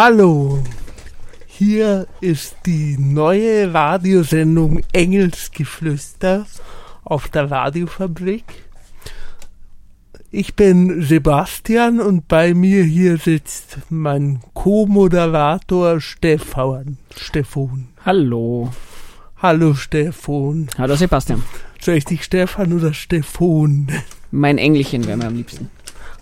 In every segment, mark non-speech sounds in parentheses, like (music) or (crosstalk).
Hallo, hier ist die neue Radiosendung Engelsgeflüster auf der Radiofabrik. Ich bin Sebastian und bei mir hier sitzt mein Co-Moderator Stefan. Stefan. Hallo. Hallo Stefan. Hallo Sebastian. Soll ich dich Stefan oder Stefan? Mein Engelchen wäre mir am liebsten.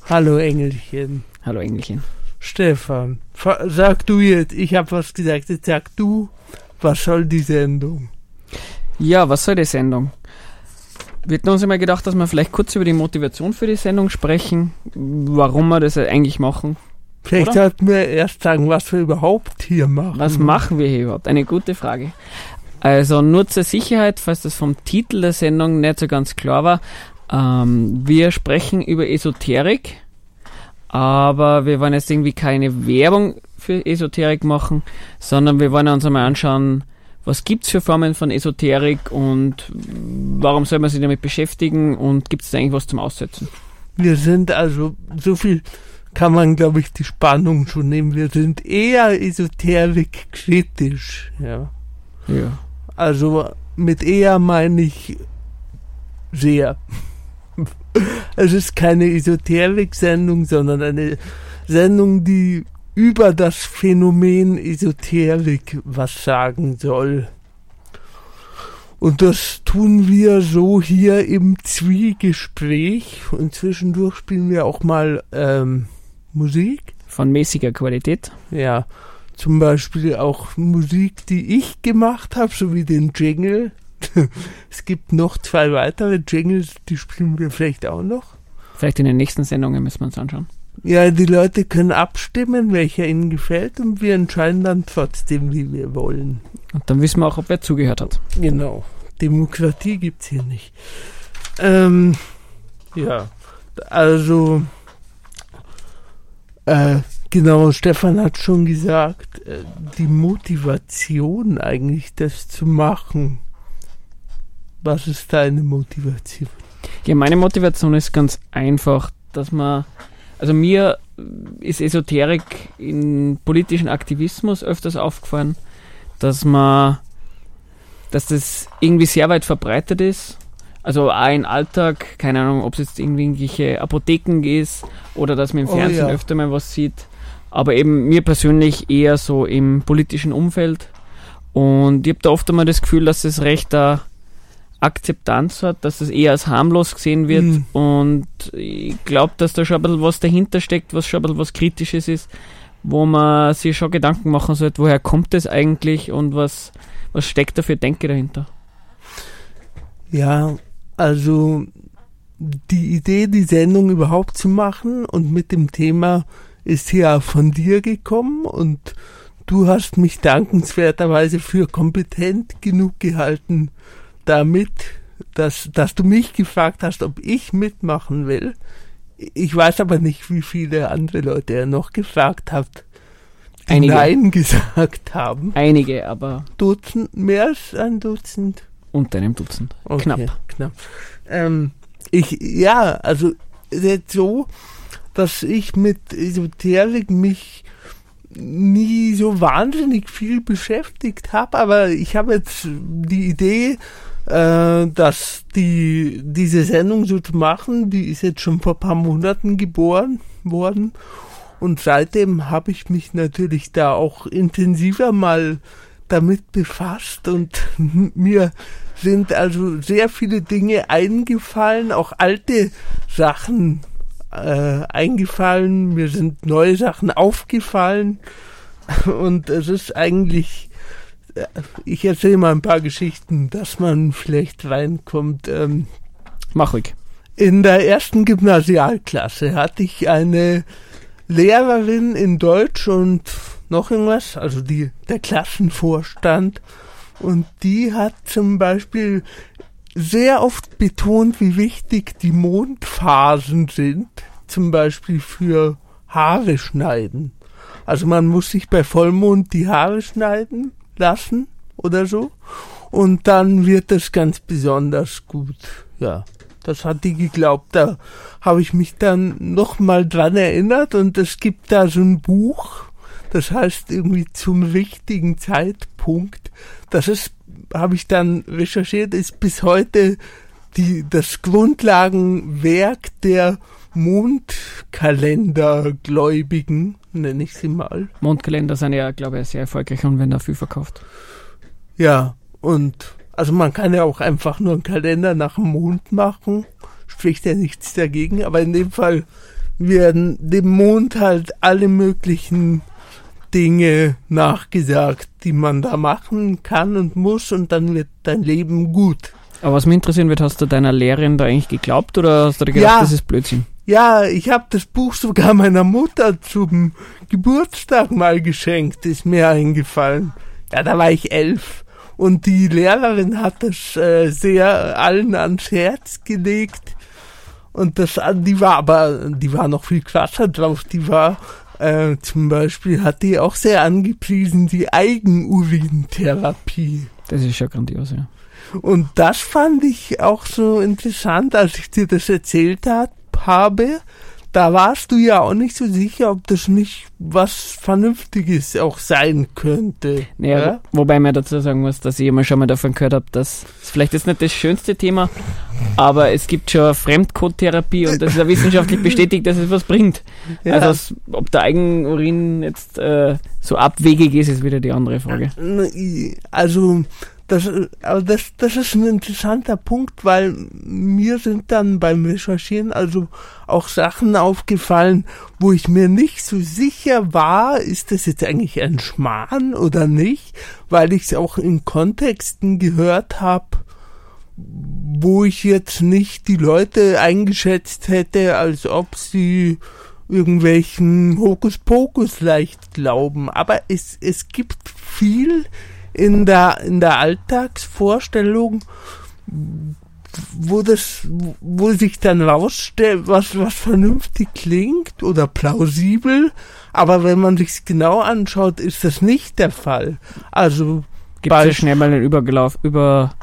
Hallo Engelchen. Hallo Engelchen. Stefan, sag du jetzt, ich habe was gesagt, jetzt sag du, was soll die Sendung? Ja, was soll die Sendung? Wir hatten uns immer gedacht, dass wir vielleicht kurz über die Motivation für die Sendung sprechen, warum wir das eigentlich machen. Vielleicht Oder? sollten wir erst sagen, was wir überhaupt hier machen. Was machen wir hier überhaupt? Eine gute Frage. Also nur zur Sicherheit, falls das vom Titel der Sendung nicht so ganz klar war, ähm, wir sprechen über Esoterik, aber wir wollen jetzt irgendwie keine Werbung für Esoterik machen, sondern wir wollen uns einmal anschauen, was gibt's für Formen von Esoterik und warum soll man sich damit beschäftigen und gibt es da eigentlich was zum Aussetzen? Wir sind also, so viel kann man, glaube ich, die Spannung schon nehmen. Wir sind eher esoterik kritisch, ja. Ja. Also mit eher meine ich sehr. (laughs) Es ist keine Esoterik-Sendung, sondern eine Sendung, die über das Phänomen Esoterik was sagen soll. Und das tun wir so hier im Zwiegespräch und zwischendurch spielen wir auch mal ähm, Musik. Von mäßiger Qualität. Ja, zum Beispiel auch Musik, die ich gemacht habe, sowie den Jingle. (laughs) es gibt noch zwei weitere Jingles, die spielen wir vielleicht auch noch. Vielleicht in den nächsten Sendungen müssen wir uns anschauen. Ja, die Leute können abstimmen, welcher ihnen gefällt und wir entscheiden dann trotzdem, wie wir wollen. Und dann wissen wir auch, ob wer zugehört hat. Genau. Demokratie gibt's hier nicht. Ähm, ja, also, äh, genau, Stefan hat schon gesagt, äh, die Motivation eigentlich, das zu machen. Was ist deine Motivation? Ja, meine Motivation ist ganz einfach, dass man, also mir ist Esoterik in politischen Aktivismus öfters aufgefallen, dass man, dass das irgendwie sehr weit verbreitet ist. Also auch im Alltag, keine Ahnung, ob es jetzt irgendwie irgendwelche Apotheken ist oder dass man im Oh Fernsehen ja. öfter mal was sieht. Aber eben mir persönlich eher so im politischen Umfeld. Und ich habe da oft einmal das Gefühl, dass es recht da Akzeptanz hat, dass das eher als harmlos gesehen wird. Mhm. Und ich glaube, dass da schon ein bisschen was dahinter steckt, was schon ein bisschen was Kritisches ist, wo man sich schon Gedanken machen sollte, woher kommt das eigentlich und was, was steckt da für Denke dahinter. Ja, also die Idee, die Sendung überhaupt zu machen und mit dem Thema ist ja von dir gekommen und du hast mich dankenswerterweise für kompetent genug gehalten damit, dass, dass du mich gefragt hast, ob ich mitmachen will. Ich weiß aber nicht, wie viele andere Leute er noch gefragt hat, die Einige. Nein gesagt haben. Einige, aber Dutzend, mehr als ein Dutzend. unter einem Dutzend. Okay, Knapp. knapp. Ähm, ich, ja, also es ist jetzt so, dass ich mit Esoterik mich nie so wahnsinnig viel beschäftigt habe, aber ich habe jetzt die Idee, äh, dass die diese Sendung so zu machen, die ist jetzt schon vor paar Monaten geboren worden. Und seitdem habe ich mich natürlich da auch intensiver mal damit befasst und (laughs) mir sind also sehr viele Dinge eingefallen, auch alte Sachen äh, eingefallen, mir sind neue Sachen aufgefallen. (laughs) Und es ist eigentlich, ich erzähle mal ein paar Geschichten, dass man vielleicht reinkommt. Ähm, Mach ruhig. in der ersten Gymnasialklasse hatte ich eine Lehrerin in Deutsch und noch irgendwas, also die, der Klassenvorstand. Und die hat zum Beispiel sehr oft betont, wie wichtig die Mondphasen sind, zum Beispiel für Haare schneiden. Also man muss sich bei Vollmond die Haare schneiden lassen oder so. Und dann wird das ganz besonders gut. Ja, Das hat die geglaubt. Da habe ich mich dann nochmal dran erinnert und es gibt da so ein Buch, das heißt irgendwie zum richtigen Zeitpunkt. Das ist, habe ich dann recherchiert, ist bis heute die, das Grundlagenwerk der Mondkalendergläubigen, nenne ich sie mal. Mondkalender sind ja, glaube ich, sehr erfolgreich und werden da viel verkauft. Ja, und also man kann ja auch einfach nur einen Kalender nach dem Mond machen, spricht ja nichts dagegen, aber in dem Fall werden dem Mond halt alle möglichen Dinge nachgesagt, die man da machen kann und muss und dann wird dein Leben gut. Aber was mich interessieren wird, hast du deiner Lehrerin da eigentlich geglaubt oder hast du dir gedacht, Ja. das ist Blödsinn? Ja, ich habe das Buch sogar meiner Mutter zum Geburtstag mal geschenkt, ist mir eingefallen. Ja, da war ich elf. Und die Lehrerin hat das äh, sehr allen ans Herz gelegt. Und das, die war aber, die war noch viel krasser drauf. Die war äh, zum Beispiel, hat die auch sehr angepriesen, die Eigenurintherapie. Das ist schon grandios, ja. Und das fand ich auch so interessant, als ich dir das erzählt hab, habe. Da warst du ja auch nicht so sicher, ob das nicht was Vernünftiges auch sein könnte. Naja, ja? Wobei man dazu sagen muss, dass ich immer schon mal davon gehört habe, dass es vielleicht ist nicht das schönste Thema, aber es gibt schon Fremdcode-Therapie und das ist ja wissenschaftlich bestätigt, dass es was bringt. Ja. Also ob der Eigenurin jetzt äh, so abwegig ist, ist wieder die andere Frage. Also, das, aber das, das ist ein interessanter Punkt, weil mir sind dann beim Recherchieren also auch Sachen aufgefallen, wo ich mir nicht so sicher war, ist das jetzt eigentlich ein Schmarrn oder nicht, weil ich es auch in Kontexten gehört habe, wo ich jetzt nicht die Leute eingeschätzt hätte, als ob sie irgendwelchen Hokuspokus leicht glauben. Aber es, es gibt viel in der, in der Alltagsvorstellung, wo das, wo sich dann rausstellt, was, was vernünftig klingt oder plausibel, aber wenn man sich's genau anschaut, ist das nicht der Fall. Also, Gibt es schnell mal den Überglauf, über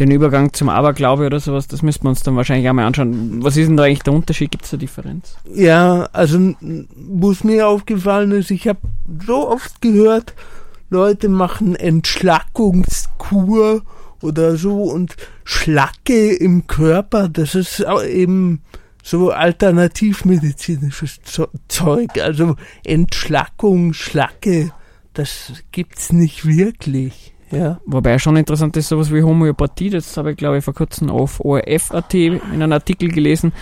den Übergang zum Aberglaube oder sowas, das müssten wir uns dann wahrscheinlich auch mal anschauen. Was ist denn da eigentlich der Unterschied? Gibt es da Differenz? Ja, also wo es mir aufgefallen ist, ich habe so oft gehört, Leute machen Entschlackungskur oder so und Schlacke im Körper, das ist eben so alternativmedizinisches Zeug. Also Entschlackung, Schlacke, das gibt's nicht wirklich. Ja. Wobei schon interessant ist, sowas wie Homöopathie, das habe ich glaube ich vor kurzem auf ORF.at in einem Artikel gelesen.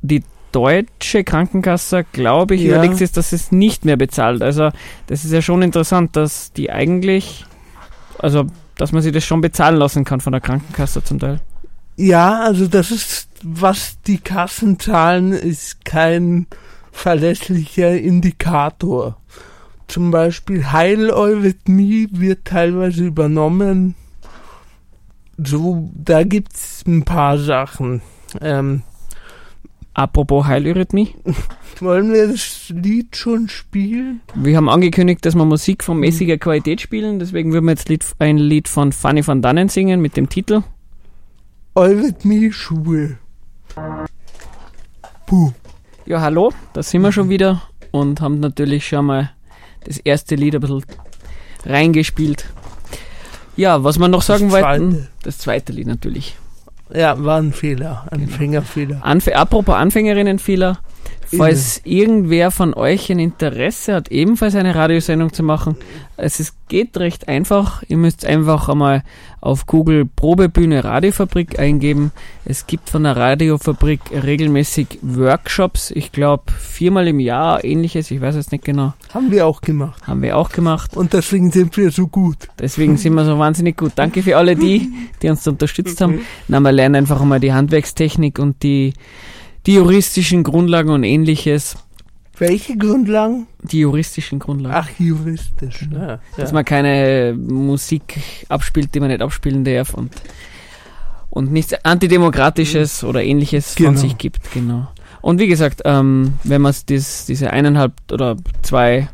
Die deutsche Krankenkasse, glaube ich, Ja. überlegt sich, dass es nicht mehr bezahlt. Also das ist ja schon interessant, dass die eigentlich, also dass man sich das schon bezahlen lassen kann von der Krankenkasse zum Teil. Ja, also das ist, was die Kassen zahlen, ist kein verlässlicher Indikator. Zum Beispiel Heileurythmie wird teilweise übernommen. So, da gibt's ein paar Sachen. Ähm, Apropos Heileurythmie, (laughs) wollen wir das Lied schon spielen? wir haben angekündigt, dass wir Musik von mäßiger Qualität spielen, deswegen würden wir jetzt Lied, ein Lied von Fanny van Dannen singen mit dem Titel Eurythmie-Schuhe. Puh. Ja, hallo, da sind wir schon wieder und haben natürlich schon mal das erste Lied ein bisschen reingespielt. Ja, was wir noch sagen Das wollten, das zweite Lied natürlich. Ja, war ein Fehler, ein Fängerfehler. Anf apropos Anfängerinnenfehler, falls irgendwer von euch ein Interesse hat, ebenfalls eine Radiosendung zu machen, es ist, geht recht einfach. Ihr müsst einfach einmal auf Google Probebühne Radiofabrik eingeben. Es gibt von der Radiofabrik regelmäßig Workshops, ich glaube viermal im Jahr, ähnliches, ich weiß jetzt nicht genau, Haben wir auch gemacht. haben wir auch gemacht. Und deswegen sind wir so gut. Deswegen sind wir so wahnsinnig gut. Danke für alle die, die uns unterstützt haben. (laughs) Na, wir lernen einfach einmal die Handwerkstechnik und die, die juristischen Grundlagen und ähnliches. Welche Grundlagen? Die juristischen Grundlagen. Ach, juristisch. Genau. Ja, Dass ja. man keine Musik abspielt, die man nicht abspielen darf und, und nichts Antidemokratisches oder ähnliches von Genau. sich gibt. Genau. Und wie gesagt, ähm, wenn man das, diese eineinhalb oder zwei,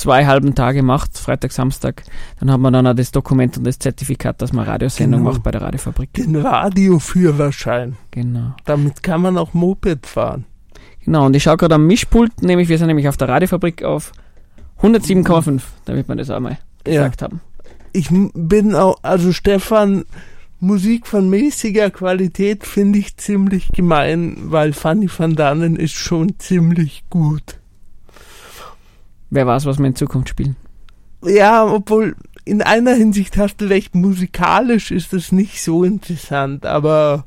zwei halben Tage macht, Freitag, Samstag, dann hat man dann auch das Dokument und das Zertifikat, dass man Radiosendung Genau. macht bei der Radiofabrik. Den Radioführerschein. Genau. Damit kann man auch Moped fahren. Genau, und ich schaue gerade am Mischpult, nämlich wir sind nämlich auf der Radiofabrik auf 107,5, damit wir das auch mal gesagt haben. Ich bin auch, also Stefan, Musik von mäßiger Qualität finde ich ziemlich gemein, weil Fanny van Dannen ist schon ziemlich gut. Wer weiß, was wir in Zukunft spielen. Ja, obwohl in einer Hinsicht hast du recht, musikalisch ist es nicht so interessant, aber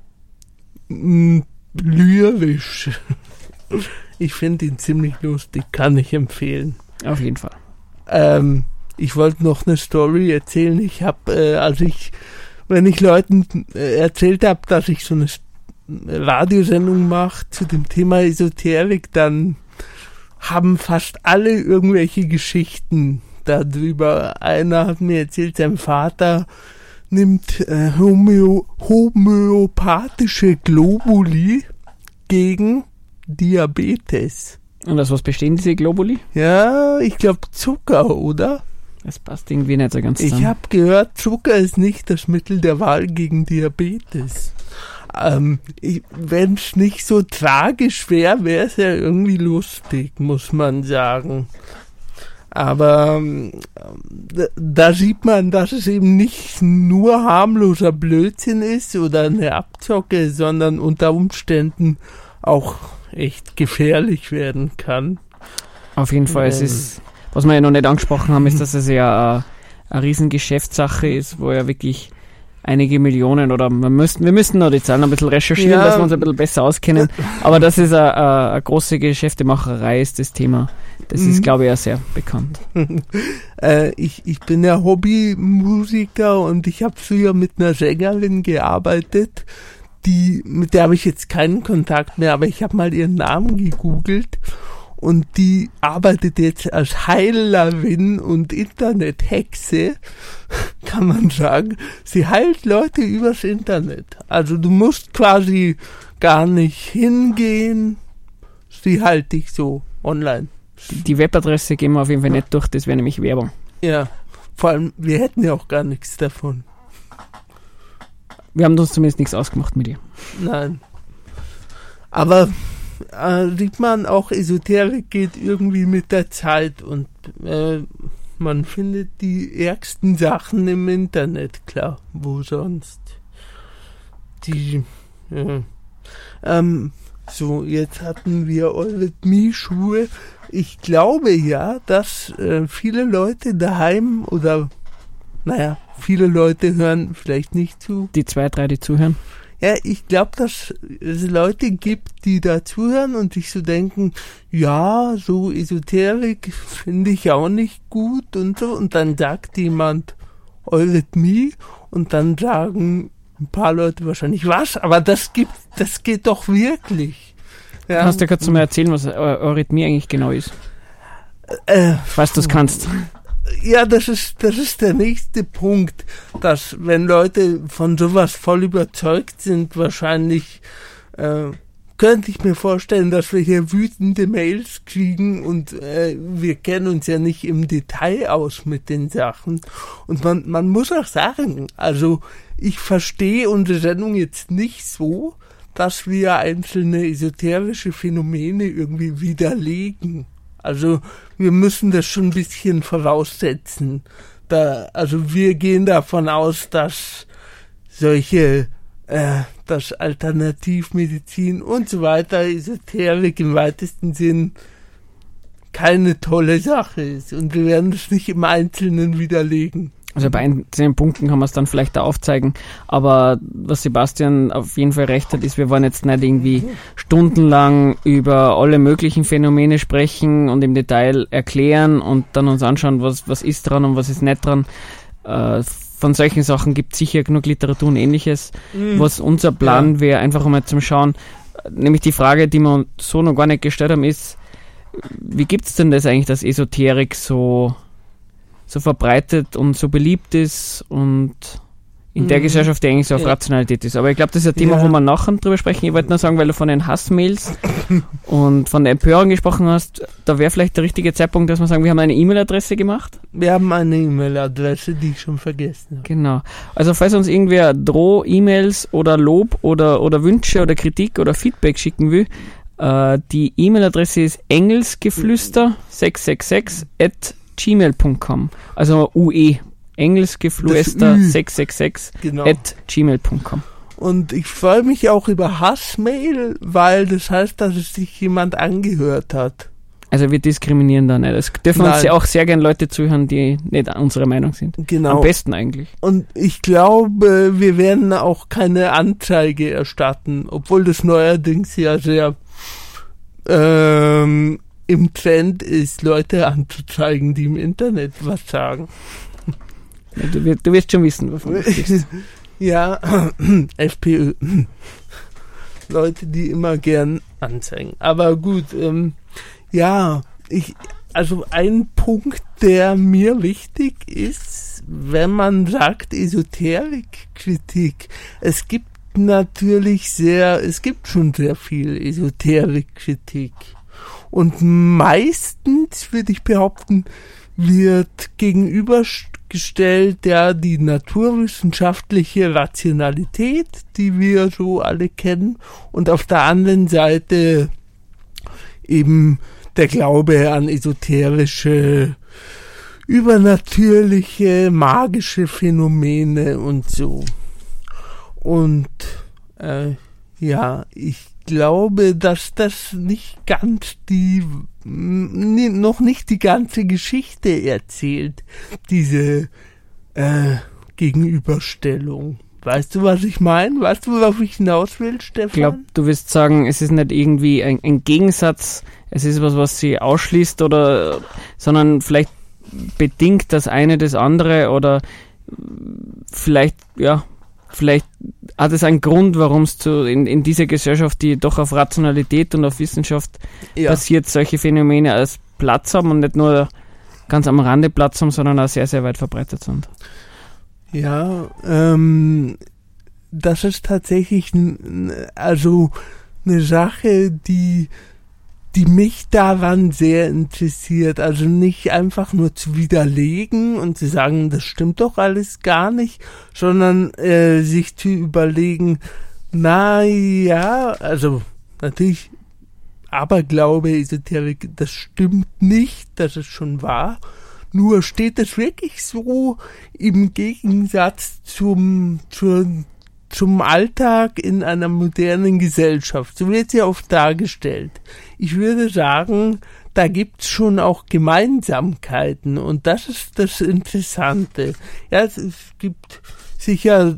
mh, lyrisch. (laughs) Ich finde ihn ziemlich lustig, kann ich empfehlen. Auf jeden Fall. Ähm, ich wollte noch eine Story erzählen. Ich habe, äh, als ich, wenn ich Leuten äh, erzählt habe, dass ich so eine Radiosendung mache zu dem Thema Esoterik, dann haben fast alle irgendwelche Geschichten darüber. Einer hat mir erzählt, sein Vater nimmt äh, Homö homöopathische Globuli gegen Diabetes. Und aus was bestehen diese Globuli? Ja, ich glaube Zucker, oder? Das passt irgendwie nicht so ganz zusammen. Ich habe gehört, Zucker ist nicht das Mittel der Wahl gegen Diabetes. Ähm, Wenn es nicht so tragisch wäre, wäre es ja irgendwie lustig, muss man sagen. Aber ähm, da, sieht man, dass es eben nicht nur harmloser Blödsinn ist oder eine Abzocke, sondern unter Umständen auch echt gefährlich werden kann. Auf jeden Fall, es Ähm. ist, was wir ja noch nicht angesprochen haben, ist, dass es ja äh, eine riesen Geschäftssache ist, wo ja wirklich einige Millionen oder wir müssten, wir müssten noch die Zahlen ein bisschen recherchieren, Ja. dass wir uns ein bisschen besser auskennen. Aber dass es eine, eine, große Geschäftemacherei ist, das Thema. Das ist, Mhm. glaube ich, ja sehr bekannt. (laughs) Äh, ich, ich bin ja Hobbymusiker und ich habe früher mit einer Sängerin gearbeitet, die, mit der habe ich jetzt keinen Kontakt mehr, aber ich habe mal ihren Namen gegoogelt und die arbeitet jetzt als Heilerin und Internethexe, (laughs) kann man sagen. Sie heilt Leute übers Internet. Also du musst quasi gar nicht hingehen, sie heilt dich so online. Die, Webadresse gehen wir auf jeden Fall nicht durch, das wäre nämlich Werbung. Ja, vor allem, wir hätten ja auch gar nichts davon. Wir haben uns zumindest nichts ausgemacht mit ihr. Nein. Aber äh, sieht man, auch Esoterik geht irgendwie mit der Zeit und äh, man findet die ärgsten Sachen im Internet, klar, wo sonst. Die, ja. ähm, so, jetzt hatten wir Eurythmie-Schuhe. Ich glaube ja, dass äh, viele Leute daheim oder, naja, viele Leute hören vielleicht nicht zu, Die zwei, drei, die zuhören. Ja, ich glaube, dass es Leute gibt, die da zuhören und sich so denken, ja, so Esoterik finde ich auch nicht gut und so. Und dann sagt jemand Eurythmie und dann sagen ein paar Leute wahrscheinlich, was? Aber das gibt, das geht doch wirklich. Ja, Kannst du kurz mal erzählen, was Eu- Eurythmie eigentlich genau ist? äh, Falls du es kannst. (laughs) Ja, das ist, das ist der nächste Punkt, dass wenn Leute von sowas voll überzeugt sind, wahrscheinlich äh, könnte ich mir vorstellen, dass wir hier wütende Mails kriegen und äh, wir kennen uns ja nicht im Detail aus mit den Sachen. Und man, man muss auch sagen, also ich verstehe unsere Sendung jetzt nicht so, dass wir einzelne esoterische Phänomene irgendwie widerlegen. Also wir müssen das schon ein bisschen voraussetzen. Da, also wir gehen davon aus, dass solche, äh, dass Alternativmedizin und so weiter, Esoterik im weitesten Sinn keine tolle Sache ist. Und wir werden das nicht im Einzelnen widerlegen. Also bei einzelnen Punkten kann man es dann vielleicht da aufzeigen. Aber was Sebastian auf jeden Fall recht hat, ist, wir wollen jetzt nicht irgendwie stundenlang über alle möglichen Phänomene sprechen und im Detail erklären und dann uns anschauen, was, was ist dran und was ist nicht dran. Äh, von solchen Sachen gibt es sicher genug Literatur und ähnliches. Was unser Plan wäre, einfach mal zum Schauen, nämlich die Frage, die wir uns so noch gar nicht gestellt haben, ist, wie gibt's denn das eigentlich, dass Esoterik so so verbreitet und so beliebt ist und in der Mhm. Gesellschaft, die eigentlich so auf Ja. Rationalität ist. Aber ich glaube, das ist ein Thema, Ja. wo wir nachher drüber sprechen. Ich wollte nur sagen, weil du von den Hassmails und von der Empörung gesprochen hast, da wäre vielleicht der richtige Zeitpunkt, dass wir sagen, wir haben eine E-Mail-Adresse gemacht. Wir haben eine E-Mail-Adresse, die ich schon vergessen habe. Genau. Also falls uns irgendwer Droh, E-Mails oder Lob oder, oder Wünsche oder Kritik oder Feedback schicken will, äh, die E-Mail-Adresse ist engelsgeflüster666 at gmail.com. Also UE. Ü. 666 Genau. at gmail.com. Und ich freue mich auch über Hassmail, weil das heißt, dass es sich jemand angehört hat. Also wir diskriminieren da nicht. Es dürfen uns Nein. ja auch sehr gern Leute zuhören, die nicht unserer Meinung sind. Genau. Am besten eigentlich. Und ich glaube, wir werden auch keine Anzeige erstatten, obwohl das neuerdings ja sehr ähm, im Trend ist, Leute anzuzeigen, die im Internet was sagen. Ja, Du, wir- du wirst schon wissen, wovon du sprichst. (laughs) ja, (clears throat) FPÖ. (laughs) Leute, die immer gern anzeigen. Aber gut, ähm, ja, ich, also ein Punkt, der mir wichtig ist, wenn man sagt Esoterikkritik, es gibt natürlich sehr, es gibt schon sehr viel Esoterikkritik. Und meistens, würde ich behaupten, wird gegenübergestellt ja die naturwissenschaftliche Rationalität, die wir so alle kennen, und auf der anderen Seite eben der Glaube an esoterische, übernatürliche, magische Phänomene und so. Und äh, ja, ich glaube, dass das nicht ganz die, noch nicht die ganze Geschichte erzählt, diese äh, Gegenüberstellung. Weißt du, was ich meine? Weißt du, worauf ich hinaus will, Stefan? Ich glaube, du wirst sagen, es ist nicht irgendwie ein, ein Gegensatz, es ist was, was sie ausschließt oder, sondern vielleicht bedingt das eine das andere oder vielleicht, ja, vielleicht hat es einen Grund, warum es zu, in, in dieser Gesellschaft, die doch auf Rationalität und auf Wissenschaft ja. passiert, solche Phänomene als Platz haben und nicht nur ganz am Rande Platz haben, sondern auch sehr, sehr weit verbreitet sind. Ja, ähm, das ist tatsächlich also eine Sache, die die mich daran sehr interessiert. Also nicht einfach nur zu widerlegen und zu sagen, das stimmt doch alles gar nicht, sondern äh, sich zu überlegen, na ja, also natürlich Aberglaube, Esoterik, das stimmt nicht, das ist schon wahr. Nur steht es wirklich so im Gegensatz zum, zur, zum Alltag in einer modernen Gesellschaft. So wird sie oft dargestellt. Ich würde sagen, da gibt's schon auch Gemeinsamkeiten und das ist das Interessante. Ja, es, es gibt sicher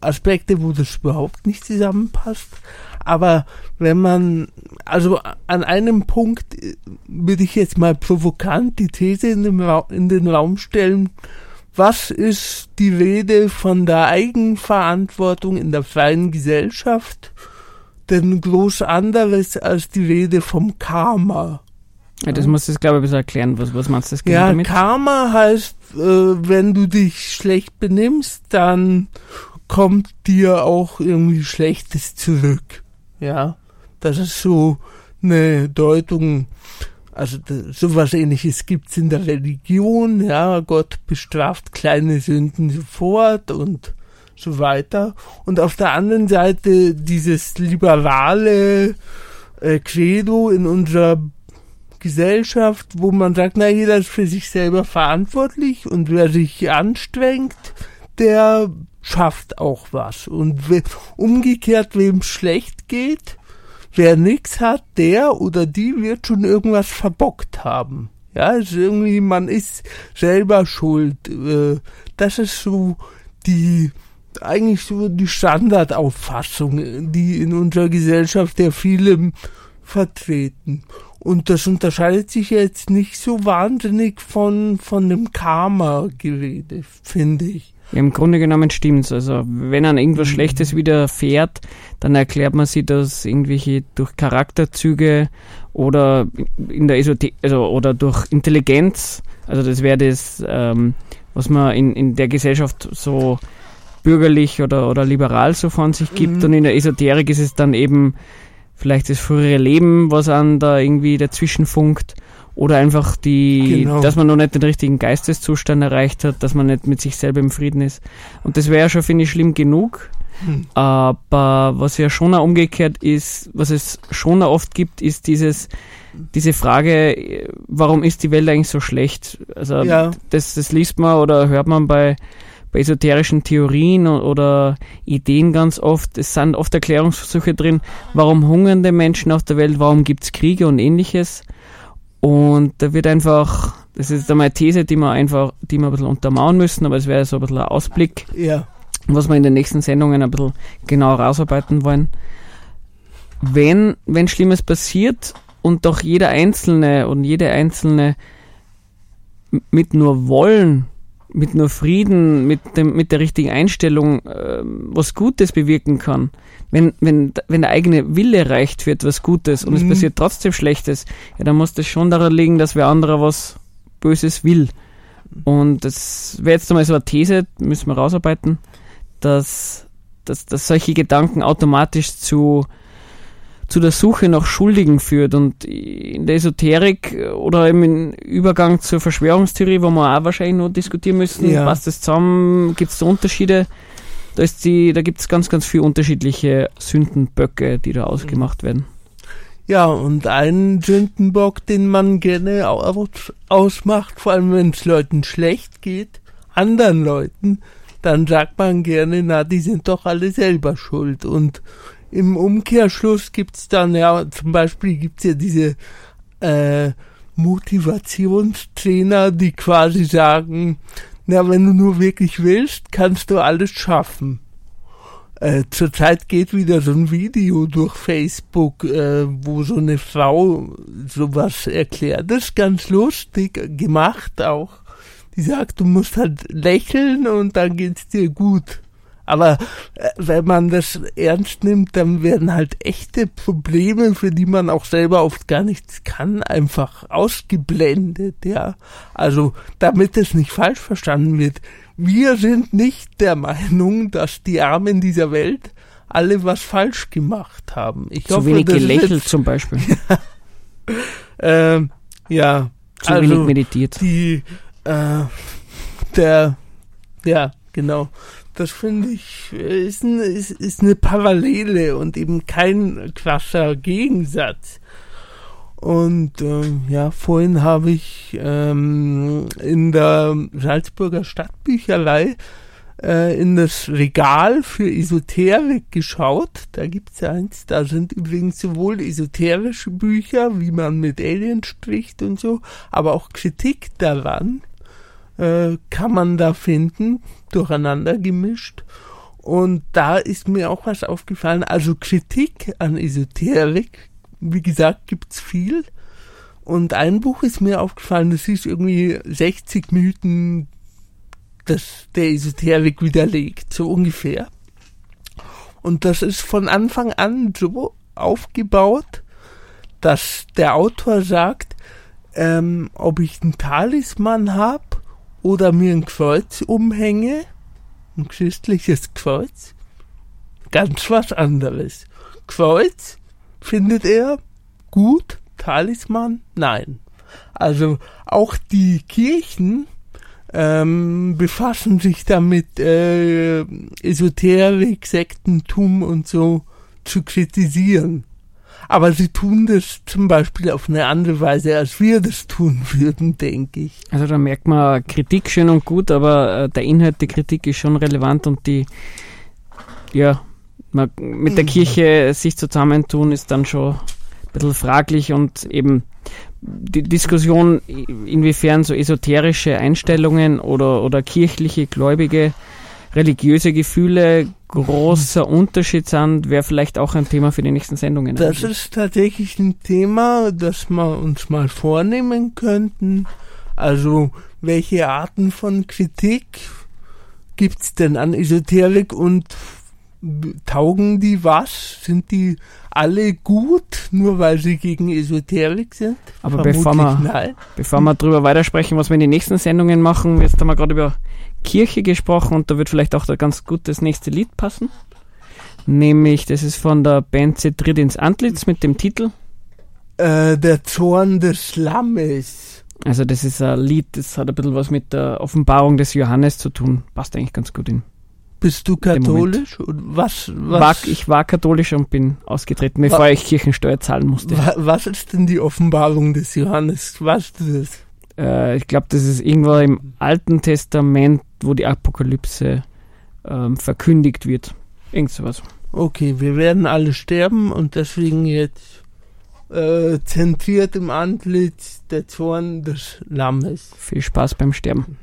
Aspekte, wo das überhaupt nicht zusammenpasst. Aber wenn man, also an einem Punkt äh, würde ich jetzt mal provokant die These in, dem Ra in den Raum stellen, was ist die Rede von der Eigenverantwortung in der freien Gesellschaft denn groß anderes als die Rede vom Karma? Ja, das muss ich, glaube ich, ein bisschen erklären. Was, was meinst du das genau Ja, damit? Karma heißt, äh, wenn du dich schlecht benimmst, dann kommt dir auch irgendwie Schlechtes zurück. Ja, das ist so eine Deutung. Also sowas ähnliches gibt's in der Religion. Ja, Gott bestraft kleine Sünden sofort und so weiter. Und auf der anderen Seite dieses liberale äh, Credo in unserer Gesellschaft, wo man sagt, na, jeder ist für sich selber verantwortlich und wer sich anstrengt, der schafft auch was. Und umgekehrt, wem schlecht geht, wer nichts hat, der oder die wird schon irgendwas verbockt haben. Ja, ist irgendwie, man ist selber schuld. Äh, Das ist so die, eigentlich so die Standardauffassung, die in unserer Gesellschaft der viele vertreten. Und das unterscheidet sich jetzt nicht so wahnsinnig von, von dem Karma-Gerede, finde ich. Ja, Im Grunde genommen stimmt's. Also wenn einem irgendwas Mhm. Schlechtes widerfährt, dann erklärt man sich das irgendwelche durch Charakterzüge oder in der Esoter also oder durch Intelligenz. Also das wäre das, ähm, was man in, in der Gesellschaft so bürgerlich oder, oder liberal so von sich gibt. Mhm. Und in der Esoterik ist es dann eben vielleicht das frühere Leben, was an da irgendwie dazwischen funkt. Oder einfach die, genau. dass man noch nicht den richtigen Geisteszustand erreicht hat, dass man nicht mit sich selber im Frieden ist. Und das wäre ja schon, finde ich, schlimm genug. Hm. Aber was ja schon auch umgekehrt ist, was es schon auch oft gibt, ist dieses, diese Frage, warum ist die Welt eigentlich so schlecht? Also ja. das, das liest man oder hört man bei, bei esoterischen Theorien oder Ideen ganz oft. Es sind oft Erklärungsversuche drin, warum hungernde Menschen auf der Welt, warum gibt es Kriege und ähnliches. Und da wird einfach, das ist einmal eine These, die wir einfach, die wir ein bisschen untermauern müssen, aber es wäre so ein bisschen ein Ausblick, ja. was wir in den nächsten Sendungen ein bisschen genauer rausarbeiten wollen. Wenn, wenn Schlimmes passiert und doch jeder Einzelne und jede Einzelne mit nur Wollen, mit nur Frieden, mit, dem, mit der richtigen Einstellung äh, was Gutes bewirken kann, wenn, wenn, wenn der eigene Wille reicht für etwas Gutes und mhm. es passiert trotzdem Schlechtes, ja, dann muss das schon daran liegen, dass wer anderer was Böses will. Und das wäre jetzt einmal so eine These, müssen wir rausarbeiten, dass, dass, dass solche Gedanken automatisch zu zu der Suche nach Schuldigen führt. Und in der Esoterik oder im Übergang zur Verschwörungstheorie, wo wir auch wahrscheinlich noch diskutieren müssen, ja. passt das zusammen, gibt es da Unterschiede? Da, ist die, da gibt es ganz, ganz viele unterschiedliche Sündenböcke, die da ausgemacht werden. Ja, und ein Sündenbock, den man gerne ausmacht, vor allem wenn es Leuten schlecht geht, anderen Leuten, dann sagt man gerne, na, die sind doch alle selber schuld. Und im Umkehrschluss gibt's dann ja zum Beispiel gibt's ja diese äh, Motivationstrainer, die quasi sagen, na, wenn du nur wirklich willst, kannst du alles schaffen. Äh, zurzeit geht wieder so ein Video durch Facebook, äh, wo so eine Frau sowas erklärt. Das ist ganz lustig gemacht auch. Die sagt, du musst halt lächeln und dann geht's dir gut. Aber äh, wenn man das ernst nimmt, dann werden halt echte Probleme, für die man auch selber oft gar nichts kann, einfach ausgeblendet, ja. Also, damit es nicht falsch verstanden wird. Wir sind nicht der Meinung, dass die Armen dieser Welt alle was falsch gemacht haben. Ich Zu hoffe, wenig gelächelt zum Beispiel. (laughs) ja, ähm, ja. Zu also wenig meditiert. Die, äh, der, ja, genau das finde ich, ist, ein, ist, ist eine Parallele und eben kein krasser Gegensatz. Und äh, ja, vorhin habe ich ähm, in der Salzburger Stadtbücherei äh, in das Regal für Esoterik geschaut. Da gibt's ja eins. Da sind übrigens sowohl esoterische Bücher, wie man mit Aliens spricht und so, aber auch Kritik daran äh, kann man da finden, durcheinander gemischt. Und da ist mir auch was aufgefallen. Also Kritik an Esoterik, wie gesagt, gibt's viel. Und ein Buch ist mir aufgefallen, das ist irgendwie 60 Mythen das der Esoterik widerlegt, so ungefähr. Und das ist von Anfang an so aufgebaut, dass der Autor sagt, ähm, ob ich einen Talisman habe oder mir ein Kreuz umhänge, ein christliches Kreuz, ganz was anderes. Kreuz findet er gut, Talisman nein. Also auch die Kirchen ähm, befassen sich damit, äh, Esoterik, Sektentum und so zu kritisieren. Aber sie tun das zum Beispiel auf eine andere Weise, als wir das tun würden, denke ich. Also da merkt man Kritik schön und gut, aber äh, der Inhalt der Kritik ist schon relevant und die, ja, man, mit der mhm. Kirche sich zusammentun ist dann schon ein bisschen fraglich und eben die Diskussion, inwiefern so esoterische Einstellungen oder, oder kirchliche Gläubige religiöse Gefühle großer Unterschied sind, wäre vielleicht auch ein Thema für die nächsten Sendungen. Das eigentlich. ist tatsächlich ein Thema, das wir uns mal vornehmen könnten. Also, welche Arten von Kritik gibt's denn an Esoterik und taugen die was? Sind die alle gut, nur weil sie gegen Esoterik sind? Aber bevor wir, bevor wir darüber weitersprechen, was wir in den nächsten Sendungen machen, jetzt haben wir gerade über Kirche gesprochen und da wird vielleicht auch da ganz gut das nächste Lied passen. Nämlich, das ist von der Band tritt ins Antlitz mit dem Titel. Äh, der Zorn des Lammes. Also das ist ein Lied, das hat ein bisschen was mit der Offenbarung des Johannes zu tun. Passt eigentlich ganz gut in. Bist du katholisch? Und was, was War, ich war katholisch und bin ausgetreten, bevor Wa- ich Kirchensteuer zahlen musste. wa- was ist denn die Offenbarung des Johannes? Weißt du das? Äh, ich glaube, das ist irgendwo im Alten Testament, wo die Apokalypse ähm, verkündigt wird. Irgend sowas. Okay, wir werden alle sterben und deswegen jetzt äh, zentriert im Antlitz der Zorn des Lammes. Viel Spaß beim Sterben.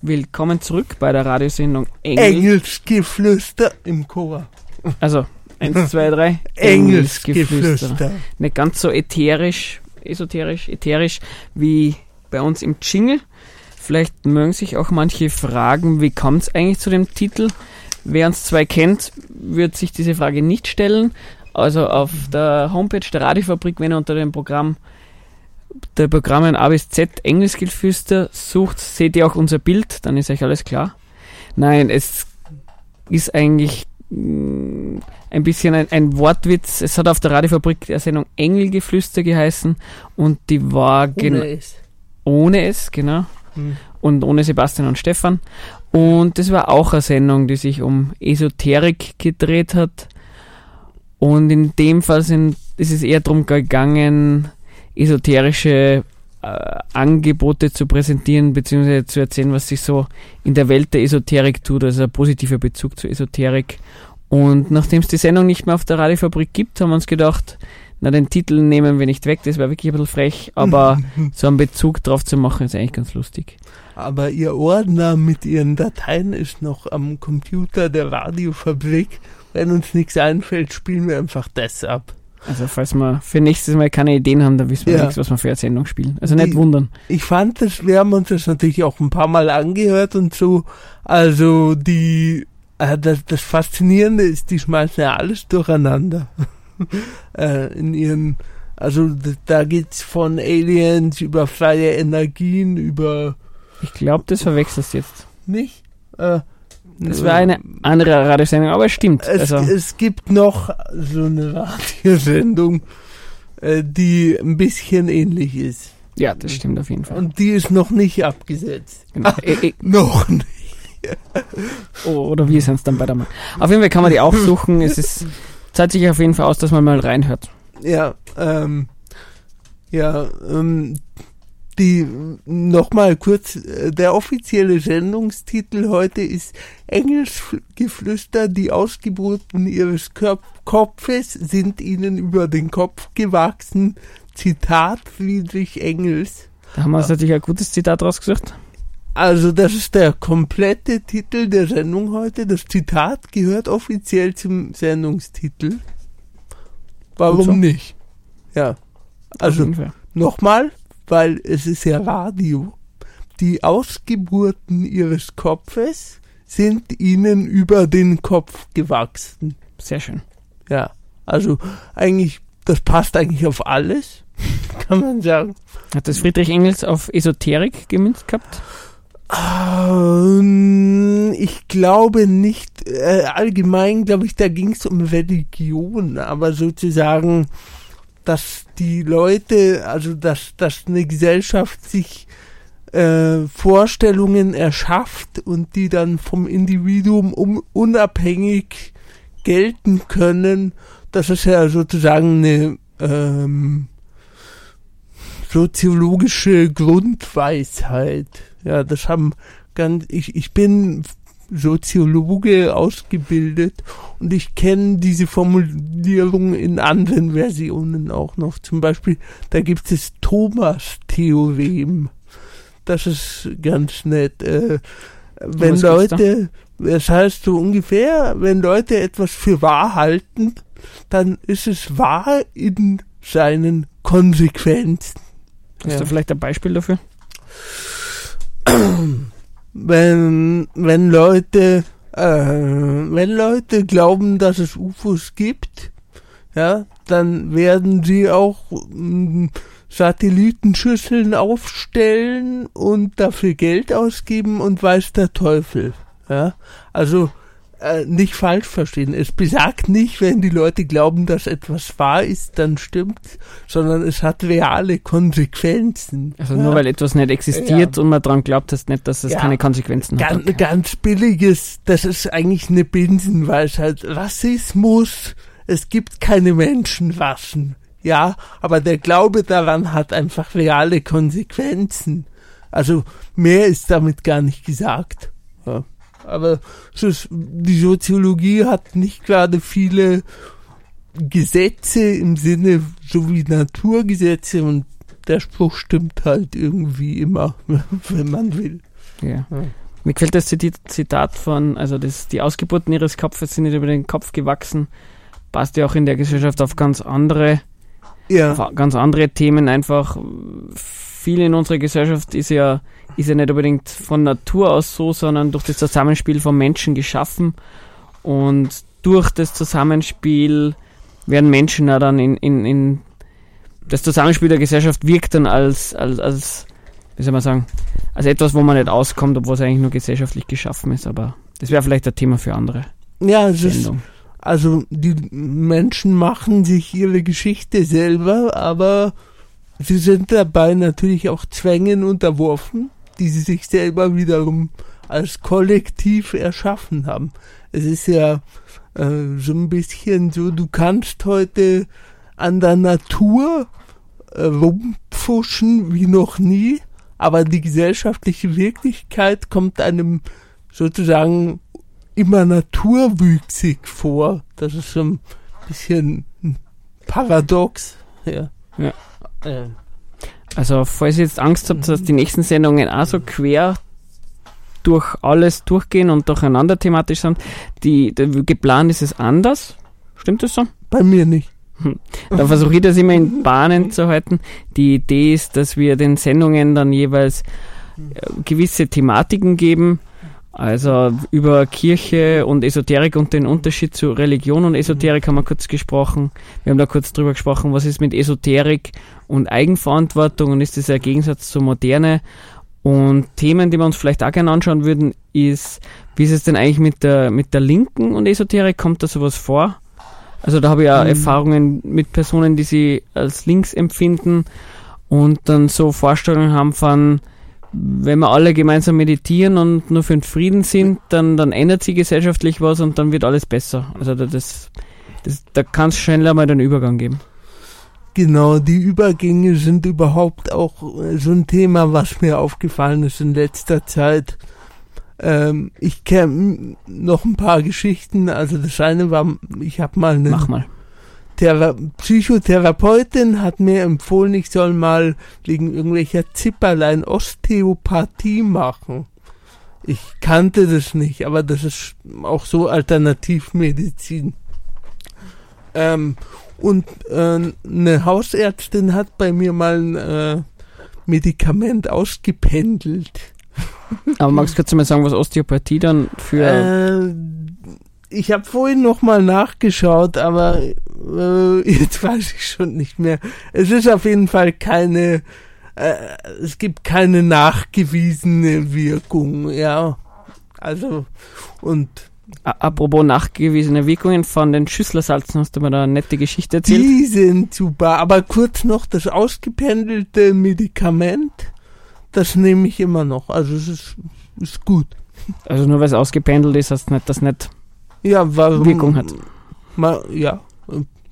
Willkommen zurück bei der Radiosendung Engel. Engelsgeflüster im Chor. Also, eins, zwei, drei. Engelsgeflüster. Nicht ganz so ätherisch, esoterisch, ätherisch wie bei uns im Jingle. Vielleicht mögen sich auch manche fragen, wie kommt es eigentlich zu dem Titel? Wer uns zwei kennt, wird sich diese Frage nicht stellen. Also auf der Homepage der Radiofabrik, wenn ihr unter dem Programm der Programmen A bis Z Engelsgeflüster sucht, seht ihr auch unser Bild, dann ist euch alles klar. Nein, es ist eigentlich ein bisschen ein, ein Wortwitz. Es hat auf der Radiofabrik der Sendung Engelgeflüster geheißen und die war genau Ohne es. ohne es, genau. Hm. Und ohne Sebastian und Stefan. Und das war auch eine Sendung, die sich um Esoterik gedreht hat. Und in dem Fall sind, ist es eher darum gegangen, esoterische äh, Angebote zu präsentieren, beziehungsweise zu erzählen, was sich so in der Welt der Esoterik tut, also ein positiver Bezug zur Esoterik. Und nachdem es die Sendung nicht mehr auf der Radiofabrik gibt, haben wir uns gedacht, na, den Titel nehmen wir nicht weg, das wäre wirklich ein bisschen frech, aber (laughs) so einen Bezug drauf zu machen, ist eigentlich ganz lustig. Aber Ihr Ordner mit Ihren Dateien ist noch am Computer der Radiofabrik. Wenn uns nichts einfällt, spielen wir einfach das ab. Also falls wir für nächstes Mal keine Ideen haben, dann wissen wir Ja. nichts, was wir für eine Sendung spielen. Also nicht Die- wundern. Ich fand das, wir haben uns das natürlich auch ein paar Mal angehört und so. Also die, äh, das, das Faszinierende ist, die schmeißen ja alles durcheinander. (laughs) äh, in ihren, also da geht's von Aliens über freie Energien, über, Ich glaube, das verwechselst du jetzt. nicht? Äh, Das wäre eine andere Radiosendung, aber es stimmt. Es, Also, es gibt noch so eine Radiosendung, äh, die ein bisschen ähnlich ist. ja, das stimmt auf jeden Fall. Und die ist noch nicht abgesetzt. Genau. (laughs) Eh, eh, Noch nicht. oh, oder wir sind es dann bei der Mal. Auf jeden Fall kann man die auch suchen. Es ist, zahlt sich auf jeden Fall aus, dass man mal reinhört. Ja, ähm, ja, ähm, die, nochmal kurz, äh, der offizielle Sendungstitel heute ist Engelsgeflüster, die Ausgeburten ihres Kopfes sind ihnen über den Kopf gewachsen. Zitat Friedrich Engels. Da haben wir uns natürlich ein gutes Zitat rausgesucht. Also das ist der komplette Titel der Sendung heute. Das Zitat gehört offiziell zum Sendungstitel. Warum so. nicht? Ja. Also nochmal, weil es ist ja Radio. Die Ausgeburten ihres Kopfes sind ihnen über den Kopf gewachsen. Sehr schön. Ja. Also eigentlich, das passt eigentlich auf alles, (laughs) kann man sagen. Hat das Friedrich Engels auf Esoterik gemünzt gehabt? Ähm, ich glaube nicht, äh, allgemein glaube ich, da ging es um Religion, aber sozusagen, dass die Leute, also dass, dass eine Gesellschaft sich äh, Vorstellungen erschafft und die dann vom Individuum um, unabhängig gelten können, das ist ja sozusagen eine ähm, soziologische Grundweisheit. Ja, das haben ganz, ich, ich bin Soziologe ausgebildet und ich kenne diese Formulierung in anderen Versionen auch noch. Zum Beispiel, da gibt es Thomas-Theorem. Das ist ganz nett. Äh, wenn was Leute, das heißt so ungefähr, wenn Leute etwas für wahr halten, dann ist es wahr in seinen Konsequenzen. Hast Ja. du vielleicht ein Beispiel dafür? (clears throat) (clears throat) wenn, wenn Leute, äh, wenn Leute glauben, dass es UFOs gibt, ja, dann werden sie auch mh, Satellitenschüsseln aufstellen und dafür Geld ausgeben und weiß der Teufel. Ja, also äh, nicht falsch verstehen. Es besagt nicht, wenn die Leute glauben, dass etwas wahr ist, dann stimmt, sondern es hat reale Konsequenzen. Also nur weil etwas nicht existiert ja. und man daran glaubt, heißt nicht, dass es ja. keine Konsequenzen ganz, hat. Okay. Ganz billiges, das ist eigentlich eine Binsenweisheit. Rassismus, es gibt keine Menschenwaffen. Ja, aber der Glaube daran hat einfach reale Konsequenzen. Also mehr ist damit gar nicht gesagt. Ja aber ist, die Soziologie hat nicht gerade viele Gesetze im Sinne so wie Naturgesetze und der Spruch stimmt halt irgendwie immer, (laughs) wenn man will. Ja. ja. Mir gefällt das Zitat von, also das, die Ausgeburten ihres Kopfes sind nicht über den Kopf gewachsen, passt ja auch in der Gesellschaft auf ganz andere, ja. auf ganz andere Themen einfach. Viel in unserer Gesellschaft ist ja ist ja nicht unbedingt von Natur aus so, sondern durch das Zusammenspiel von Menschen geschaffen. Und durch das Zusammenspiel werden Menschen ja dann in, in, in das Zusammenspiel der Gesellschaft wirkt dann als, als, als, wie soll man sagen, als etwas, wo man nicht auskommt, obwohl es eigentlich nur gesellschaftlich geschaffen ist. Aber das wäre vielleicht ein Thema für andere. Ja, es ist, also die Menschen machen sich ihre Geschichte selber, aber sie sind dabei natürlich auch Zwängen unterworfen die sie sich selber wiederum als Kollektiv erschaffen haben. Es ist ja äh, so ein bisschen so, du kannst heute an der Natur äh, rumpfuschen wie noch nie, aber die gesellschaftliche Wirklichkeit kommt einem sozusagen immer naturwüchsig vor. Das ist so ein bisschen paradox. Ja. ja. Äh. Also, falls ihr jetzt Angst habt, dass die nächsten Sendungen auch so quer durch alles durchgehen und durcheinander thematisch sind, die, geplant ist es anders. Stimmt das so? Bei mir nicht. Hm. Dann versuche ich das immer in Bahnen zu halten. Die Idee ist, dass wir den Sendungen dann jeweils äh, gewisse Thematiken geben, also über Kirche und Esoterik und den Unterschied zu Religion und Esoterik haben wir kurz gesprochen. Wir haben da kurz drüber gesprochen, was ist mit Esoterik und Eigenverantwortung und ist das ein Gegensatz zur Moderne. Und Themen, die wir uns vielleicht auch gerne anschauen würden, ist, wie ist es denn eigentlich mit der, mit der Linken und Esoterik? Kommt da sowas vor? Also da habe ich auch mhm. Erfahrungen mit Personen, die sie als links empfinden und dann so Vorstellungen haben von, wenn wir alle gemeinsam meditieren und nur für den Frieden sind, dann, dann ändert sich gesellschaftlich was und dann wird alles besser. Also das, das, da kann es schneller mal den Übergang geben. Genau, die Übergänge sind überhaupt auch äh, so ein Thema, was mir aufgefallen ist in letzter Zeit. Ähm, ich kenne noch ein paar Geschichten. Also das eine war, ich habe mal eine Mach mal. Thera Psychotherapeutin hat mir empfohlen, ich soll mal wegen irgendwelcher Zipperlein Osteopathie machen. Ich kannte das nicht, aber das ist auch so Alternativmedizin. Ähm, und äh, eine Hausärztin hat bei mir mal ein äh, Medikament ausgependelt. Aber magst du kurz mal sagen, was Osteopathie dann für... Äh, ich habe vorhin noch mal nachgeschaut, aber äh, jetzt weiß ich schon nicht mehr. Es ist auf jeden Fall keine, äh, es gibt keine nachgewiesene Wirkung, ja. Also, und Apropos nachgewiesene Wirkungen von den Schüsslersalzen, hast du mir da eine nette Geschichte erzählt? Die sind super, aber kurz noch das ausgependelte Medikament, das nehme ich immer noch. Also es ist, ist gut. Also nur weil es ausgependelt ist, heißt nicht, dass nicht ja, warum, Wirkung hat. Mal, ja,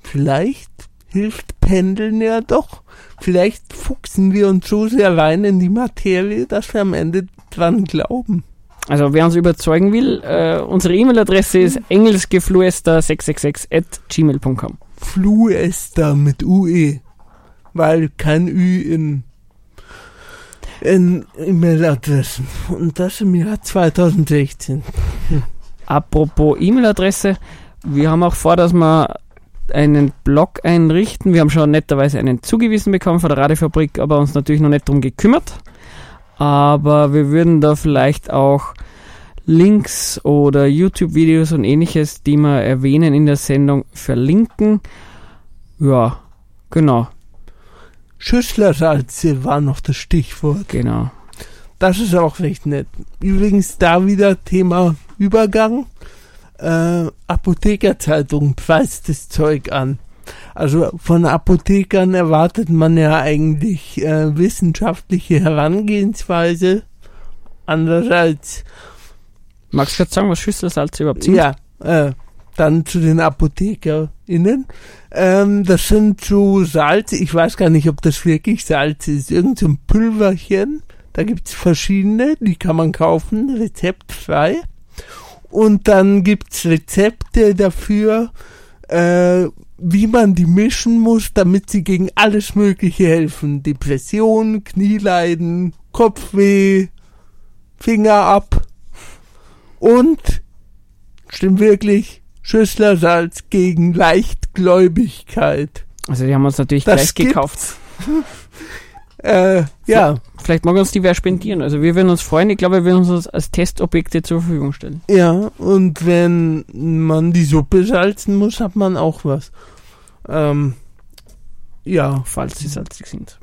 vielleicht hilft Pendeln ja doch. Vielleicht fuchsen wir uns so sehr rein in die Materie, dass wir am Ende dran glauben. Also wer uns überzeugen will, äh, unsere E-Mail-Adresse ist engelsgefluester666 at gmail.com. Fluester mit UE, weil kein Ü in, in E-Mail-Adressen. Und das im Jahr 2016. (laughs) Apropos E-Mail-Adresse, wir haben auch vor, dass wir einen Blog einrichten. Wir haben schon netterweise einen zugewiesen bekommen von der Radiofabrik, aber uns natürlich noch nicht darum gekümmert aber wir würden da vielleicht auch Links oder YouTube-Videos und ähnliches, die wir erwähnen in der Sendung, verlinken. Ja, genau, Schüsslersalze war noch das Stichwort. genau. Das ist auch recht nett. Übrigens da wieder Thema Übergang. Äh, Apothekerzeitung preist das Zeug an. Also von Apothekern erwartet man ja eigentlich äh, wissenschaftliche Herangehensweise. Andererseits, Magst du gerade sagen, was Schüsselsalze überhaupt sind? ja, äh, dann zu den ApothekerInnen. Ähm, das sind so Salz, ich weiß gar nicht, ob das wirklich Salz ist, irgend so ein Pulverchen. Da gibt's verschiedene, die kann man kaufen, rezeptfrei. Und dann gibt's Rezepte dafür, äh, wie man die mischen muss, damit sie gegen alles Mögliche helfen. Depression, Knieleiden, Kopfweh, Finger ab. Und, stimmt wirklich, Schüsslersalz gegen Leichtgläubigkeit. Also die haben uns natürlich Das gleich gekauft. (laughs) Äh, ja, Vielleicht mag uns die wer spendieren. Also wir würden uns freuen. Ich glaube, wir würden uns das als Testobjekte zur Verfügung stellen. ja, und wenn man die Suppe salzen muss, hat man auch was. Ähm, ja, falls sie salzig sind.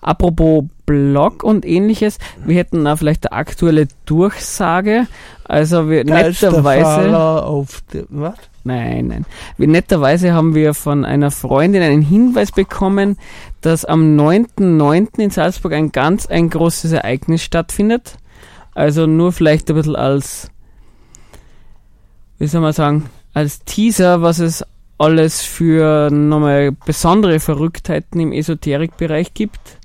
Apropos Blog und ähnliches, wir hätten da vielleicht eine aktuelle Durchsage. Also wir netterweise, Geisterfahrer auf der, was? Nein, nein, wir netterweise haben wir von einer Freundin einen Hinweis bekommen, dass am 9.9. in Salzburg ein ganz ein großes Ereignis stattfindet. Also nur vielleicht ein bisschen als, wie soll man sagen, als Teaser, was es alles für nochmal besondere Verrücktheiten im Esoterikbereich gibt.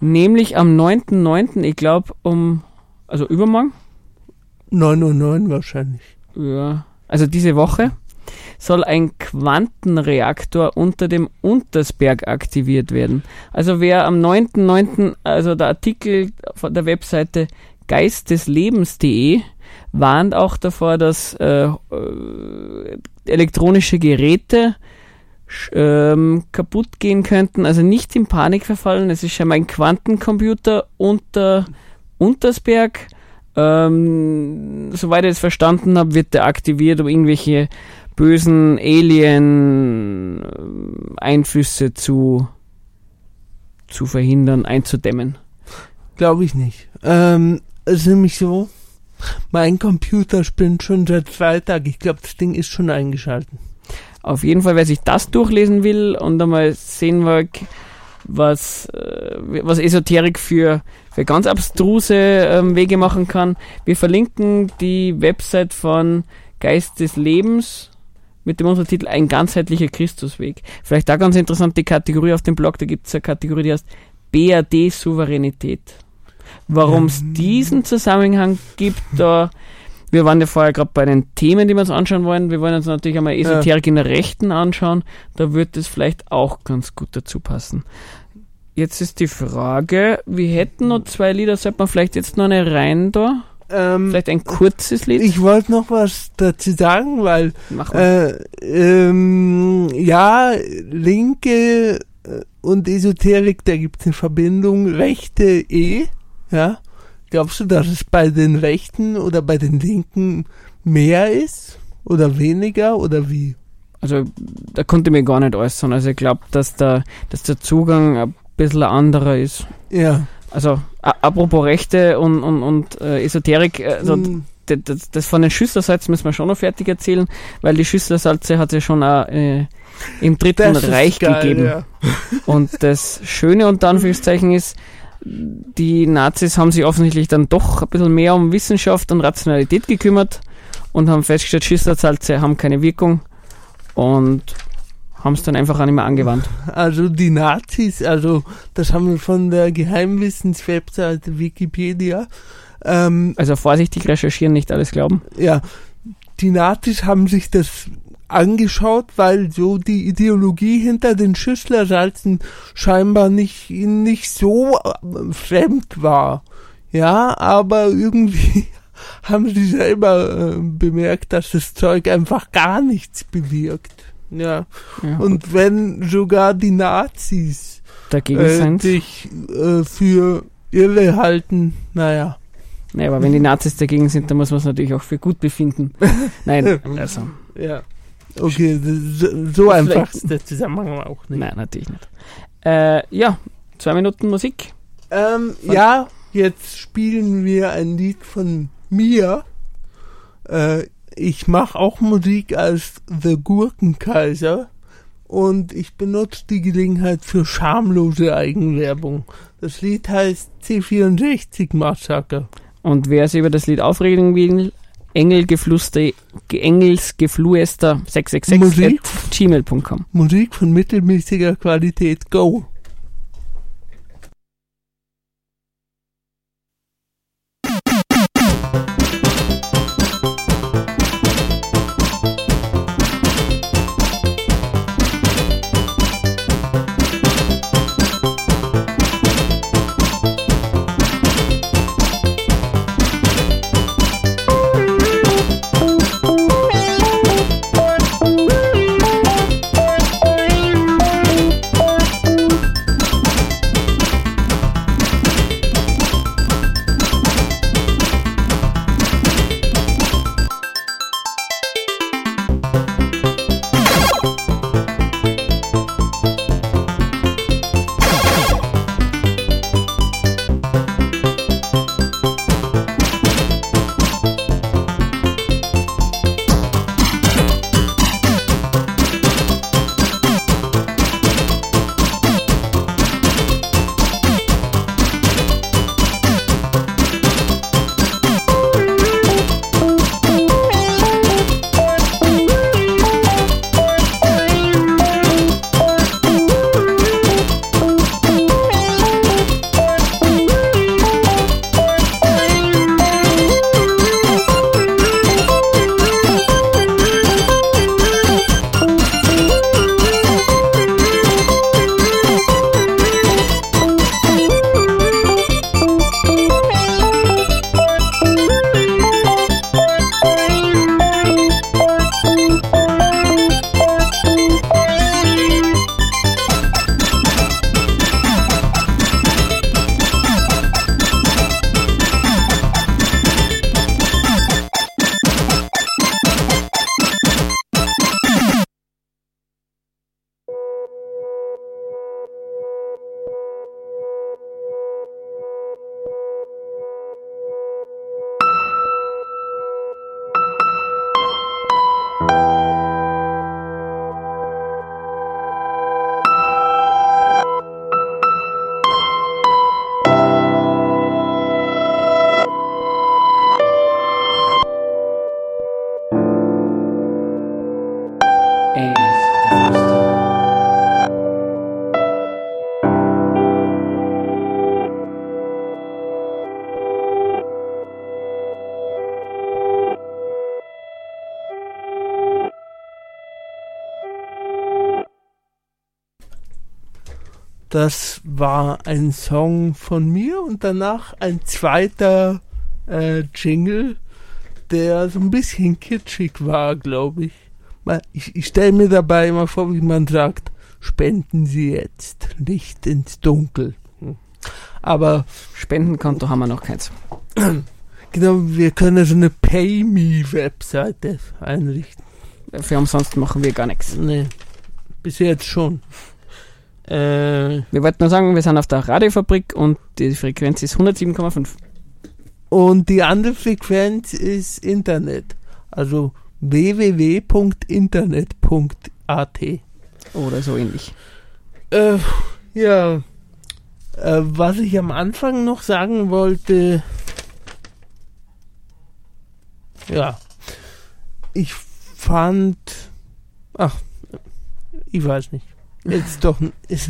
Nämlich am 9.9., ich glaube um, also übermorgen, 909 wahrscheinlich. ja, also diese Woche, soll ein Quantenreaktor unter dem Untersberg aktiviert werden. Also wer am 9.9., also der Artikel von der Webseite geisteslebens.de warnt auch davor, dass äh, äh, elektronische Geräte ähm, kaputt gehen könnten. Also nicht in Panik verfallen. Es ist scheinbar ein Quantencomputer unter Untersberg. Ähm, soweit ich es verstanden habe, wird der aktiviert, um irgendwelche bösen Alien-Einflüsse zu, zu verhindern, einzudämmen. Glaube ich nicht. Ähm, es ist nämlich so, mein Computer spinnt schon seit Freitag. Ich glaube, das Ding ist schon eingeschalten. Auf jeden Fall, wer sich das durchlesen will und einmal sehen will, was, äh, was Esoterik für, für ganz abstruse ähm, Wege machen kann, wir verlinken die Website von Geist des Lebens mit dem Untertitel Ein ganzheitlicher Christusweg. Vielleicht da ganz interessant die Kategorie auf dem Blog, da gibt es eine Kategorie, die heißt BRD Souveränität. Warum es diesen Zusammenhang gibt, da wir waren ja vorher gerade bei den Themen, die wir uns anschauen wollen. Wir wollen uns natürlich einmal Esoterik in der Rechten anschauen. Da wird es vielleicht auch ganz gut dazu passen. Jetzt ist die Frage, wir hätten noch zwei Lieder, sollte man vielleicht jetzt noch eine rein da? Ähm, Vielleicht ein kurzes Lied? ich wollte noch was dazu sagen, weil Mach mal. Äh, ähm, ja, Linke äh, und Esoterik, da gibt es eine Verbindung. Rechte eh, ja. Glaubst du, dass es bei den Rechten oder bei den Linken mehr ist? Oder weniger? Oder wie? Also, da konnte ich mir gar nicht äußern. Also, ich glaube, dass, der, dass der Zugang ein bisschen anderer ist. Ja. Also, apropos Rechte und, und, und äh, Esoterik, also, d- das, das von den Schüsslersalzen müssen wir schon noch fertig erzählen, weil die Schüsslersalze hat es ja schon auch, äh, im Dritten das Reich geil, gegeben. Ja. (laughs) Und das Schöne unter Anführungszeichen ist, die Nazis haben sich offensichtlich dann doch ein bisschen mehr um Wissenschaft und Rationalität gekümmert und haben festgestellt, Schüsslersalze haben keine Wirkung und haben es dann einfach auch nicht mehr angewandt. Also die Nazis, also das haben wir von der Geheimwissenswebseite Wikipedia. Ähm, Also vorsichtig recherchieren, nicht alles glauben. ja, die Nazis haben sich das angeschaut, weil so die Ideologie hinter den Schüsslersalzen scheinbar nicht, nicht so äh, fremd war. Ja, aber irgendwie (laughs) haben sie selber äh, bemerkt, dass das Zeug einfach gar nichts bewirkt. Ja, Ja, und wenn sogar die Nazis dagegen äh, sind. sich äh, für irre halten, naja. Nee, aber wenn die Nazis dagegen sind, dann muss man es natürlich auch für gut befinden. (laughs) Nein, also. Ja. Okay, so, so einfach ist der Zusammenhang auch nicht. Nein, natürlich nicht. Äh, ja, zwei Minuten Musik. Ähm, ja, jetzt spielen wir ein Lied von mir. Äh, ich mache auch Musik als The Gurkenkaiser und ich benutze die Gelegenheit für schamlose Eigenwerbung. Das Lied heißt C64 Massaker. Und wer sich über das Lied aufregen will, Engelgeflüster, Engelsgefluester 666 Musik? at gmail.com. Musik von mittelmäßiger Qualität. Go! Das war ein Song von mir und danach ein zweiter äh, Jingle, der so ein bisschen kitschig war, glaube ich. Ich, ich stelle mir dabei immer vor, wie man sagt, spenden Sie jetzt Licht ins Dunkel. Hm. Aber Spendenkonto haben wir noch keins. (clears throat) genau, wir können so eine Pay-Me-Webseite einrichten. Für umsonst machen wir gar nichts. Nee, bis jetzt schon. Äh, Wir wollten nur sagen, wir sind auf der Radiofabrik und die Frequenz ist 107,5. Und die andere Frequenz ist Internet. Also www.internet.at. Oder so ähnlich. Äh, ja. Äh, was ich am Anfang noch sagen wollte. Ja. Ich fand. Ach, ich weiß nicht. Jetzt doch.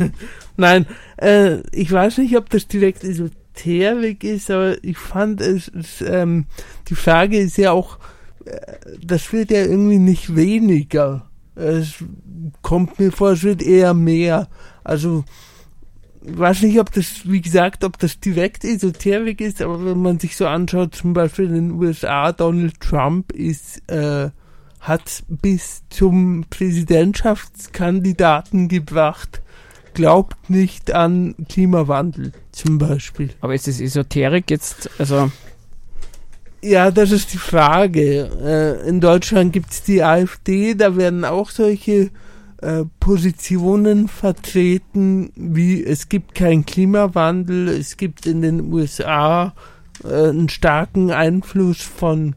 (laughs) nein, äh, ich weiß nicht, ob das direkt Esoterik ist, aber ich fand es. es ähm, die Frage ist ja auch. Äh, das wird ja irgendwie nicht weniger. Es kommt mir vor, es wird eher mehr. Also, ich weiß nicht, ob das, wie gesagt, ob das direkt Esoterik ist, aber wenn man sich so anschaut, zum Beispiel in den USA, Donald Trump ist, äh, hat bis zum Präsidentschaftskandidaten gebracht, glaubt nicht an Klimawandel, zum Beispiel. Aber ist das Esoterik jetzt, also Ja, das ist die Frage. Äh, in Deutschland gibt es die AfD, da werden auch solche äh, Positionen vertreten, wie es gibt keinen Klimawandel, es gibt in den USA äh, einen starken Einfluss von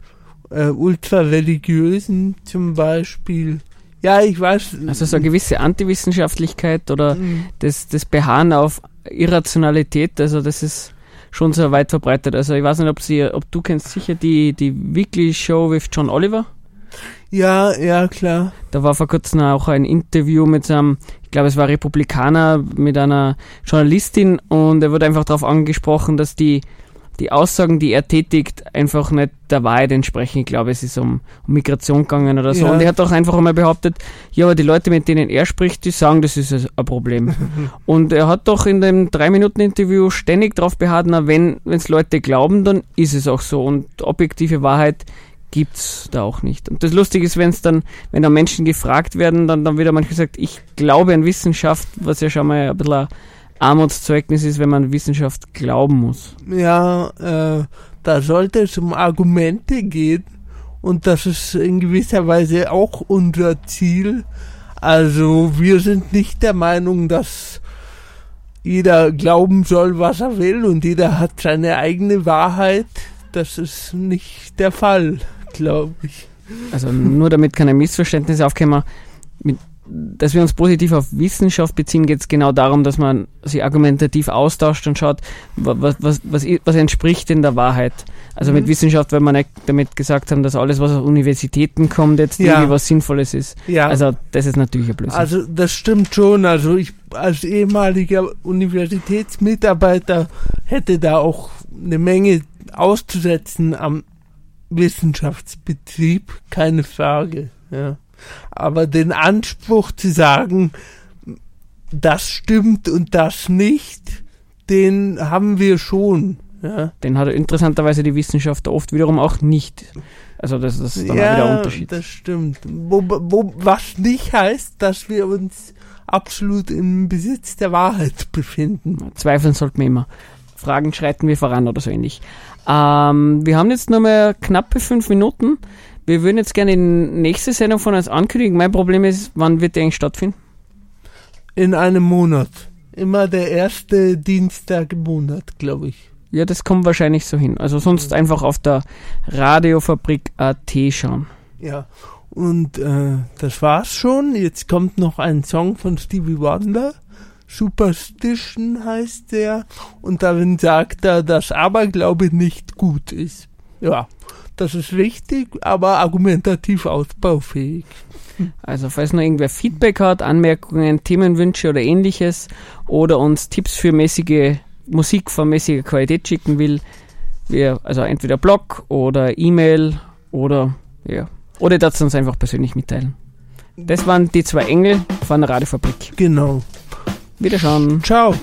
äh, ultrareligiösen zum Beispiel. Ja, ich weiß. Also so eine gewisse Antiwissenschaftlichkeit oder mhm. das, das Beharren auf Irrationalität, also das ist schon sehr weit verbreitet. Also ich weiß nicht, ob sie, ob du kennst sicher die, die Weekly Show with John Oliver. Ja, ja, klar. Da war vor kurzem auch ein Interview mit einem, ich glaube, es war Republikaner, mit einer Journalistin und er wurde einfach darauf angesprochen, dass die die Aussagen, die er tätigt, einfach nicht der Wahrheit entsprechen. Ich glaube, es ist um, um Migration gegangen oder so. Ja. Und er hat auch einfach einmal behauptet, ja, aber die Leute, mit denen er spricht, die sagen, das ist ein Problem. (laughs) und er hat doch in dem Drei-Minuten-Interview ständig darauf beharrt, na, wenn es Leute glauben, dann ist es auch so. Und objektive Wahrheit gibt's da auch nicht. Und das Lustige ist, wenn es dann, wenn da Menschen gefragt werden, dann, dann wird manchmal gesagt, ich glaube an Wissenschaft, was ja schon mal ein bisschen Armutszeugnis ist, wenn man Wissenschaft glauben muss. Ja, äh, da sollte es um Argumente gehen und das ist in gewisser Weise auch unser Ziel. Also wir sind nicht der Meinung, dass jeder glauben soll, was er will und jeder hat seine eigene Wahrheit. Das ist nicht der Fall, glaube ich. Also nur damit keine Missverständnisse aufkommen, mit dass wir uns positiv auf Wissenschaft beziehen, geht es genau darum, dass man sich argumentativ austauscht und schaut, was, was, was, was entspricht denn der Wahrheit. Also mhm. mit Wissenschaft, weil wir nicht damit gesagt haben, dass alles, was aus Universitäten kommt, jetzt ja. irgendwie was Sinnvolles ist. Ja. Also das ist natürlich ein Blödsinn. Also das stimmt schon. Also ich als ehemaliger Universitätsmitarbeiter hätte da auch eine Menge auszusetzen am Wissenschaftsbetrieb, keine Frage. Ja. Aber den Anspruch zu sagen, das stimmt und das nicht, den haben wir schon. Ja. Den hat interessanterweise die Wissenschaft oft wiederum auch nicht. Also das, das ist dann ja, wieder ein Unterschied. das stimmt. Wo, wo, was nicht heißt, dass wir uns absolut im Besitz der Wahrheit befinden. Zweifeln sollten wir immer. Fragen schreiten wir voran oder so ähnlich. Ähm, wir haben jetzt nur mehr knappe fünf Minuten. Wir würden jetzt gerne die nächste Sendung von uns ankündigen. Mein Problem ist, wann wird die eigentlich stattfinden? In einem Monat. Immer der erste Dienstag im Monat, glaube ich. Ja, das kommt wahrscheinlich so hin. Also sonst einfach auf der Radiofabrik AT schauen. Ja, und äh, das war's schon. Jetzt kommt noch ein Song von Stevie Wonder. Superstition heißt der. Und darin sagt er, dass Aberglaube nicht gut ist. Ja. Das ist richtig, aber argumentativ ausbaufähig. Also falls noch irgendwer Feedback hat, Anmerkungen, Themenwünsche oder ähnliches oder uns Tipps für mäßige Musik von mäßiger Qualität schicken will, wir, also entweder Blog oder E-Mail oder ja, oder das uns einfach persönlich mitteilen. Das waren die zwei Engel von der Radiofabrik. Genau. Wiederschauen. Ciao.